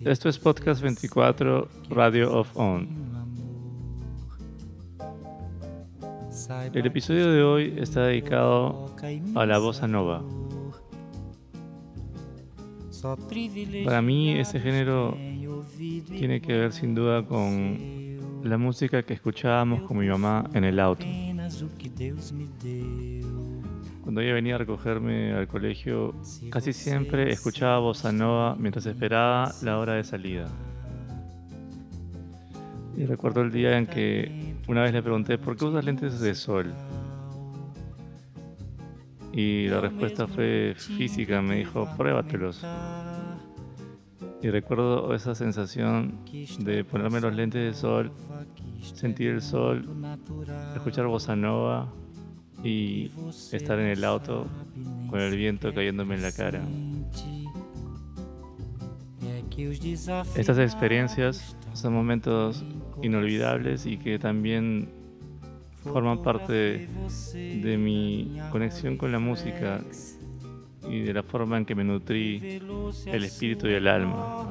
Esto es Podcast 24 Radio of On. El episodio de hoy está dedicado a la bossa nova. Para mí ese género tiene que ver sin duda con la música que escuchábamos con mi mamá en el auto. Cuando ella venía a recogerme al colegio, casi siempre escuchaba bossa nova mientras esperaba la hora de salida. Y recuerdo el día en que una vez le pregunté, ¿por qué usas lentes de sol? Y la respuesta fue física, me dijo, pruébatelos. Y recuerdo esa sensación de ponerme los lentes de sol, sentir el sol, escuchar bossa nova y estar en el auto con el viento cayéndome en la cara. Estas experiencias son momentos inolvidables y que también forman parte de mi conexión con la música y de la forma en que me nutrí el espíritu y el alma.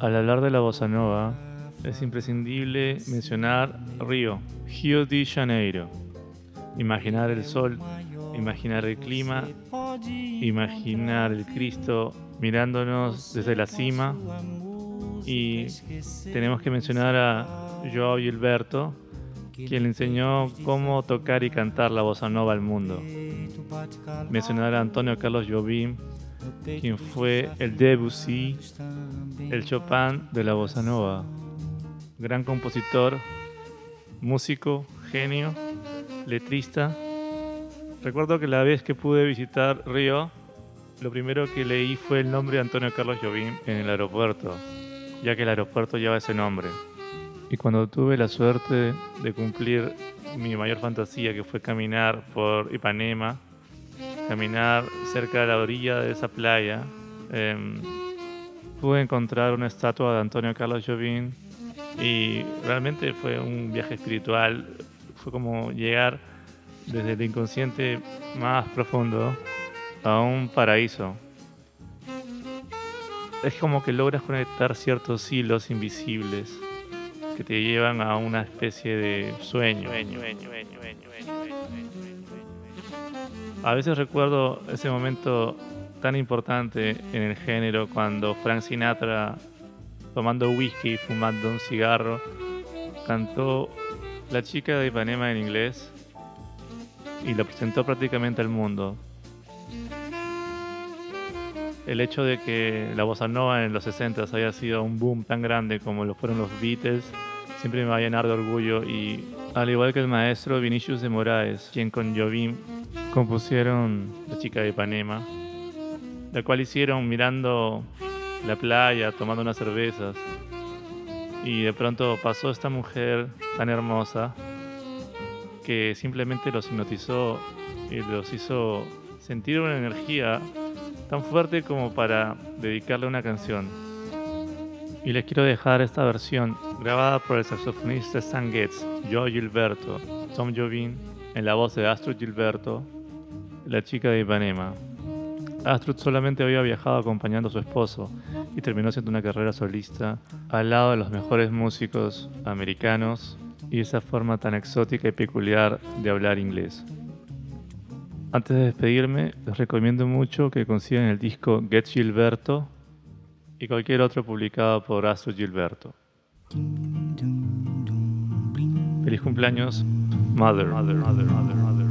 Al hablar de la bossa nova, es imprescindible mencionar Río, Rio de Janeiro. Imaginar el sol, imaginar el clima, imaginar el Cristo mirándonos desde la cima. Y tenemos que mencionar a Joao Gilberto, quien le enseñó cómo tocar y cantar la bossa nova al mundo. Mencionar a Antonio Carlos Jobim, quien fue el Debussy, el Chopin de la bossa nova gran compositor, músico, genio, letrista. Recuerdo que la vez que pude visitar Río, lo primero que leí fue el nombre de Antonio Carlos Jobim en el aeropuerto, ya que el aeropuerto lleva ese nombre. Y cuando tuve la suerte de cumplir mi mayor fantasía, que fue caminar por Ipanema, caminar cerca de la orilla de esa playa, em, pude encontrar una estatua de Antonio Carlos Jobim y realmente fue un viaje espiritual, fue como llegar desde el inconsciente más profundo a un paraíso. Es como que logras conectar ciertos hilos invisibles que te llevan a una especie de sueño. A veces recuerdo ese momento tan importante en el género cuando Frank Sinatra tomando whisky y fumando un cigarro, cantó La chica de Ipanema en inglés y lo presentó prácticamente al mundo. El hecho de que la bossa nova en los 60 haya sido un boom tan grande como lo fueron los Beatles siempre me va a llenar de orgullo y al igual que el maestro Vinicius de Moraes, quien con Jovim compusieron La chica de Ipanema, la cual hicieron mirando la playa tomando unas cervezas y de pronto pasó esta mujer tan hermosa que simplemente los hipnotizó y los hizo sentir una energía tan fuerte como para dedicarle una canción. Y les quiero dejar esta versión grabada por el saxofonista Stan Getz, Joe Gilberto, Tom Jovin, en la voz de Astro Gilberto, la chica de Ipanema. Astrud solamente había viajado acompañando a su esposo y terminó haciendo una carrera solista al lado de los mejores músicos americanos y esa forma tan exótica y peculiar de hablar inglés. Antes de despedirme, les recomiendo mucho que consigan el disco Get Gilberto y cualquier otro publicado por Astro Gilberto. Feliz cumpleaños, Mother. mother, mother, mother, mother,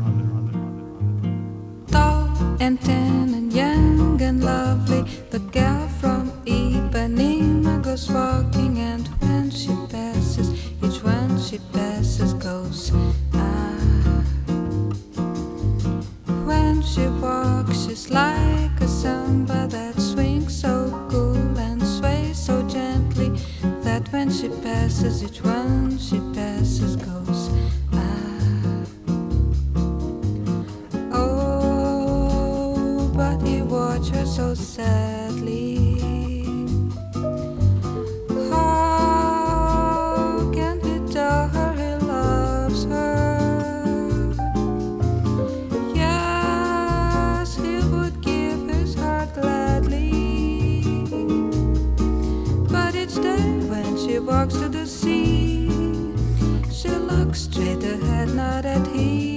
a samba that swings so cool and sways so gently that when she passes, each one she passes goes. Ah. Oh, but he watched her so sadly. walks to the sea. She looks straight ahead, not at him.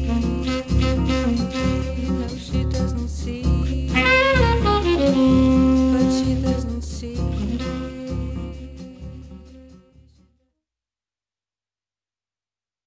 Thank you.